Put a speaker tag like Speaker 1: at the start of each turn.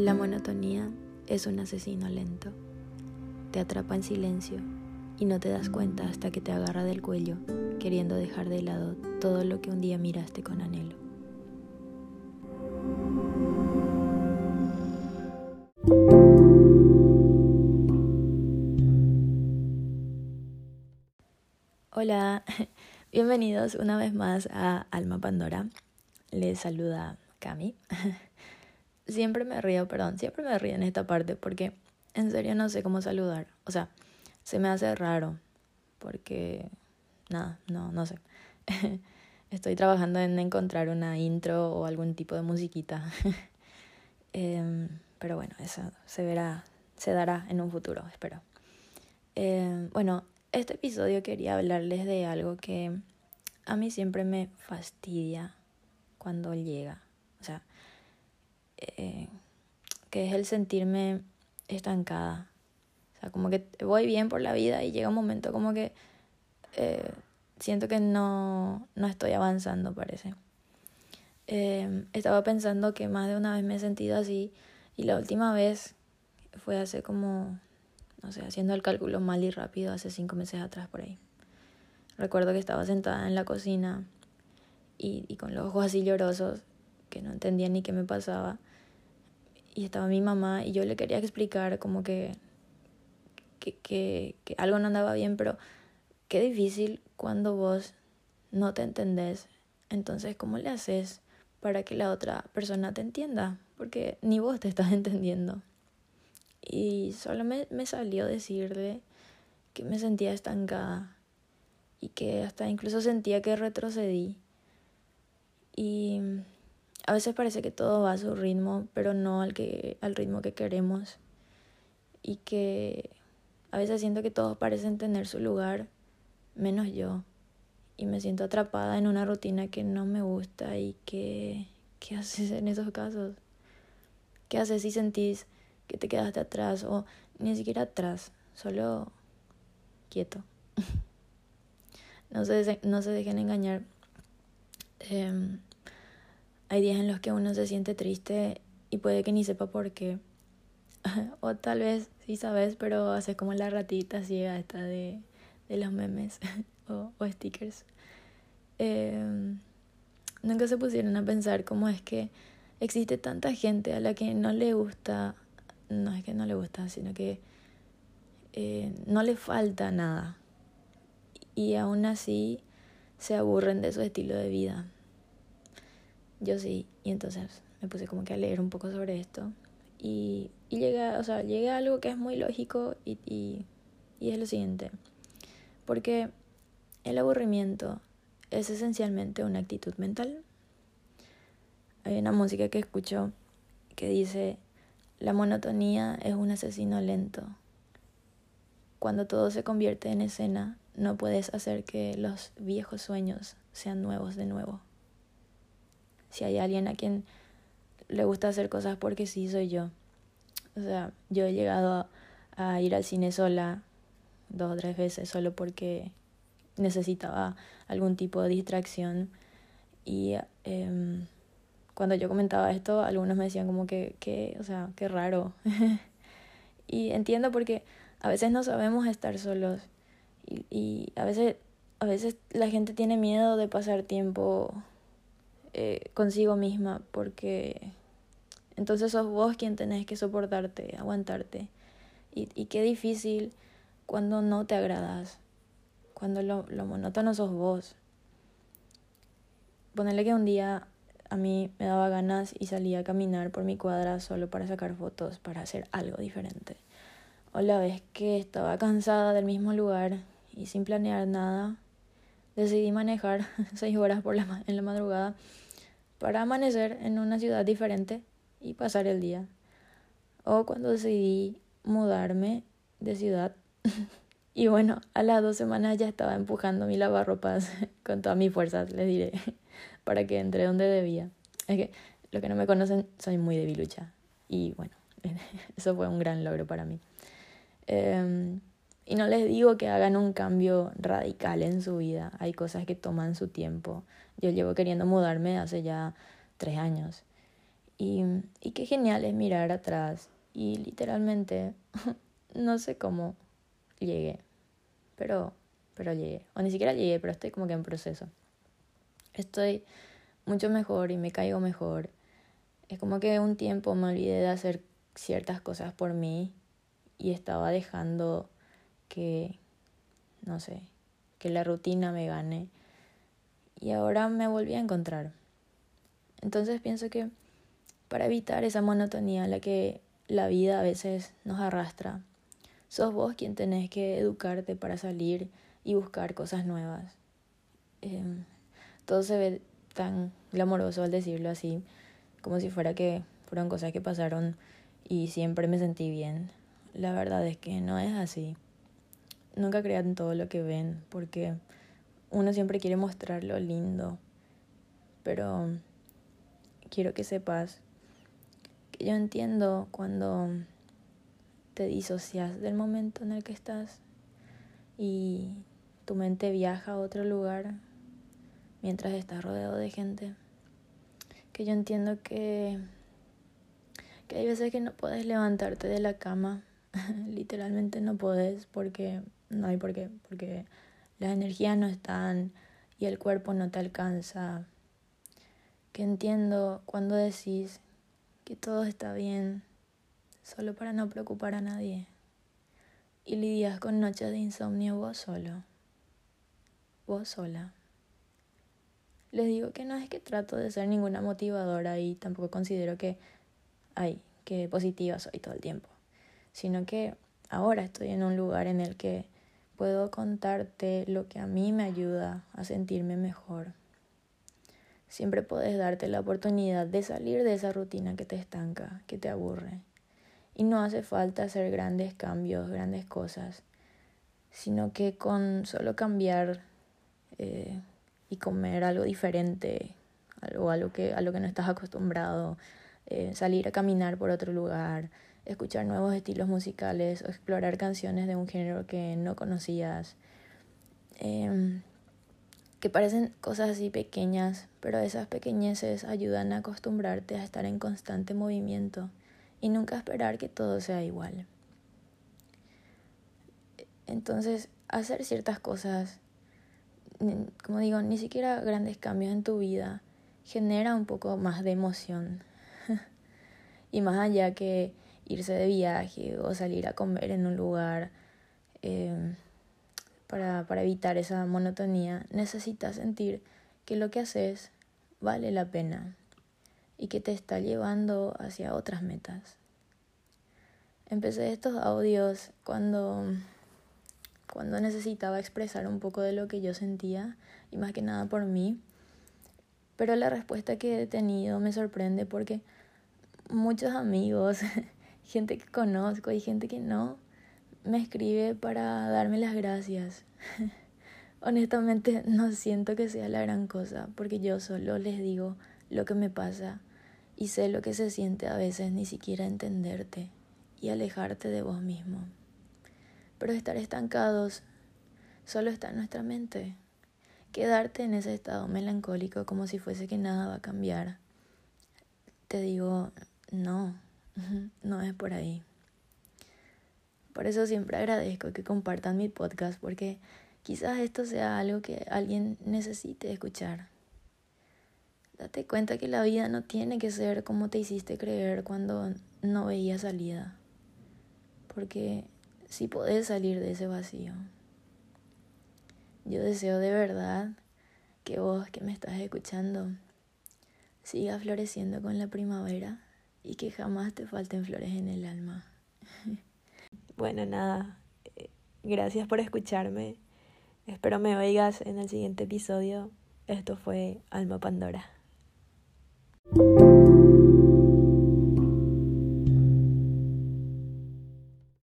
Speaker 1: La monotonía es un asesino lento. Te atrapa en silencio y no te das cuenta hasta que te agarra del cuello, queriendo dejar de lado todo lo que un día miraste con anhelo. Hola, bienvenidos una vez más a Alma Pandora. Les saluda Cami. siempre me río, perdón, siempre me río en esta parte porque en serio no sé cómo saludar. O sea, se me hace raro porque, nada, no, no sé. Estoy trabajando en encontrar una intro o algún tipo de musiquita. Em, pero bueno, eso se verá, se dará en un futuro, espero. Em, bueno, este episodio quería hablarles de algo que a mí siempre me fastidia cuando llega. O sea, eh, que es el sentirme estancada. O sea, como que voy bien por la vida y llega un momento como que eh, siento que no, no estoy avanzando, parece. Eh, estaba pensando que más de una vez me he sentido así y la última vez fue hace como, no sé, haciendo el cálculo mal y rápido, hace cinco meses atrás por ahí. Recuerdo que estaba sentada en la cocina y, y con los ojos así llorosos, que no entendía ni qué me pasaba y estaba mi mamá y yo le quería explicar como que, que, que, que algo no andaba bien, pero qué difícil cuando vos no te entendés. Entonces, ¿cómo le haces para que la otra persona te entienda? Porque ni vos te estás entendiendo. Y solo me, me salió decirle que me sentía estancada y que hasta incluso sentía que retrocedí. Y a veces parece que todo va a su ritmo, pero no al, que, al ritmo que queremos. Y que a veces siento que todos parecen tener su lugar, menos yo. Y me siento atrapada en una rutina que no me gusta y que... ¿Qué haces en esos casos? ¿Qué haces si sentís que te quedaste atrás o ni siquiera atrás, solo quieto? no, se, no se dejen engañar. Eh, hay días en los que uno se siente triste y puede que ni sepa por qué. o tal vez sí sabes, pero haces como la ratita ciega esta de, de los memes o, stickers. Eh, nunca se pusieron a pensar cómo es que existe tanta gente a la que no le gusta, no es que no le gusta, sino que eh, no le falta nada. Y aún así se aburren de su estilo de vida. Yo sí, y entonces me puse como que a leer un poco sobre esto y, y llega, o sea, llega algo que es muy lógico y, y, y es lo siguiente, porque el aburrimiento es esencialmente una actitud mental. Hay una música que escucho que dice, la monotonía es un asesino lento. Cuando todo se convierte en escena, no puedes hacer que los viejos sueños sean nuevos de nuevo. Si hay alguien a quien le gusta hacer cosas porque sí, soy yo. O sea, yo he llegado a, ir al cine sola dos o tres veces solo porque necesitaba algún tipo de distracción. Y em, cuando yo comentaba esto, algunos me decían como que, que o sea, qué raro. y entiendo porque a veces no sabemos estar solos. Y, y a veces, a veces la gente tiene miedo de pasar tiempo eh, consigo misma, porque entonces sos vos quien tenés que soportarte, aguantarte. Y, y qué difícil cuando no te agradas, cuando lo, lo monótono sos vos. Ponerle que un día a mí me daba ganas y salía a caminar por mi cuadra solo para sacar fotos, para hacer algo diferente. O la vez que estaba cansada del mismo lugar y sin planear nada, decidí manejar seis horas en la madrugada para amanecer en una ciudad diferente y pasar el día. O cuando decidí mudarme de ciudad. y bueno, a las dos semanas ya estaba empujando mi lavarropas con todas mis fuerzas, les diré, para que entre donde debía. Es que los que no me conocen, soy muy debilucha. Y bueno, eso fue un gran logro para mí. Eh, y no les digo que hagan un cambio radical en su vida, hay cosas que toman su tiempo. Yo llevo queriendo mudarme hace ya tres años Y, y qué genial es mirar atrás y literalmente no sé cómo llegué, pero, pero llegué. O ni siquiera llegué, pero estoy como que en proceso. Estoy mucho mejor y me caigo mejor. Es como que un tiempo me olvidé de hacer ciertas cosas por mí y estaba dejando que, no sé, que la rutina me gane. Y ahora me volví a encontrar. Entonces pienso que para evitar esa monotonía a la que la vida a veces nos arrastra, sos vos quien tenés que educarte para salir y buscar cosas nuevas. Em, todo se ve tan glamoroso al decirlo así, como si fuera que fueron cosas que pasaron y siempre me sentí bien. La verdad es que no es así. Nunca crean todo lo que ven, porque uno siempre quiere mostrar lo lindo, pero quiero que sepas que yo entiendo cuando te disocias del momento en el que estás y tu mente viaja a otro lugar mientras estás rodeado de gente. Que yo entiendo que, que hay veces que no puedes levantarte de la cama, literalmente no puedes porque no hay por qué, porque las energías no están y el cuerpo no te alcanza. Que entiendo cuando decís que todo está bien solo para no preocupar a nadie. Y lidias con noches de insomnio vos solo, vos sola. Les digo que no es que trato de ser ninguna motivadora y tampoco considero que, ay, que positiva soy todo el tiempo, sino que ahora estoy en un lugar en el que puedo contarte lo que a mí me ayuda a sentirme mejor Siempre puedes darte la oportunidad de salir de esa rutina que te estanca, que te aburre. Y no hace falta hacer grandes cambios, grandes cosas, sino que con solo cambiar eh, y comer algo diferente, algo, algo que, a lo que no estás acostumbrado, eh, salir a caminar por otro lugar, escuchar nuevos estilos musicales o explorar canciones de un género que no conocías. Em, que parecen cosas así pequeñas, pero esas pequeñeces ayudan a acostumbrarte a estar en constante movimiento y nunca esperar que todo sea igual. Entonces, hacer ciertas cosas, como digo, ni siquiera grandes cambios en tu vida, genera un poco más de emoción. Y más allá que irse de viaje o salir a comer en un lugar. Eh, para, para evitar esa monotonía, necesitas sentir que lo que haces vale la pena y que te está llevando hacia otras metas. Empecé estos audios cuando, cuando necesitaba expresar un poco de lo que yo sentía y más que nada por mí. Pero la respuesta que he tenido me sorprende porque muchos amigos, gente que conozco y gente que no, me escribe para darme las gracias. Honestamente no siento que sea la gran cosa, porque yo solo les digo lo que me pasa y sé lo que se siente a veces ni siquiera entenderte y alejarte de vos mismo. Pero estar estancados solo está en nuestra mente. Quedarte en ese estado melancólico como si fuese que nada va a cambiar. Te digo, no, no es por ahí. Por eso siempre agradezco que compartan mi podcast porque quizás esto sea algo que alguien necesite escuchar. Date cuenta que la vida no tiene que ser como te hiciste creer cuando no veía salida. Porque sí podés salir de ese vacío. Yo deseo de verdad que vos que me estás escuchando sigas floreciendo con la primavera y que jamás te falten flores en el alma. Bueno, nada, eh, gracias por escucharme. Espero me oigas en el siguiente episodio. Esto fue Alma Pandora.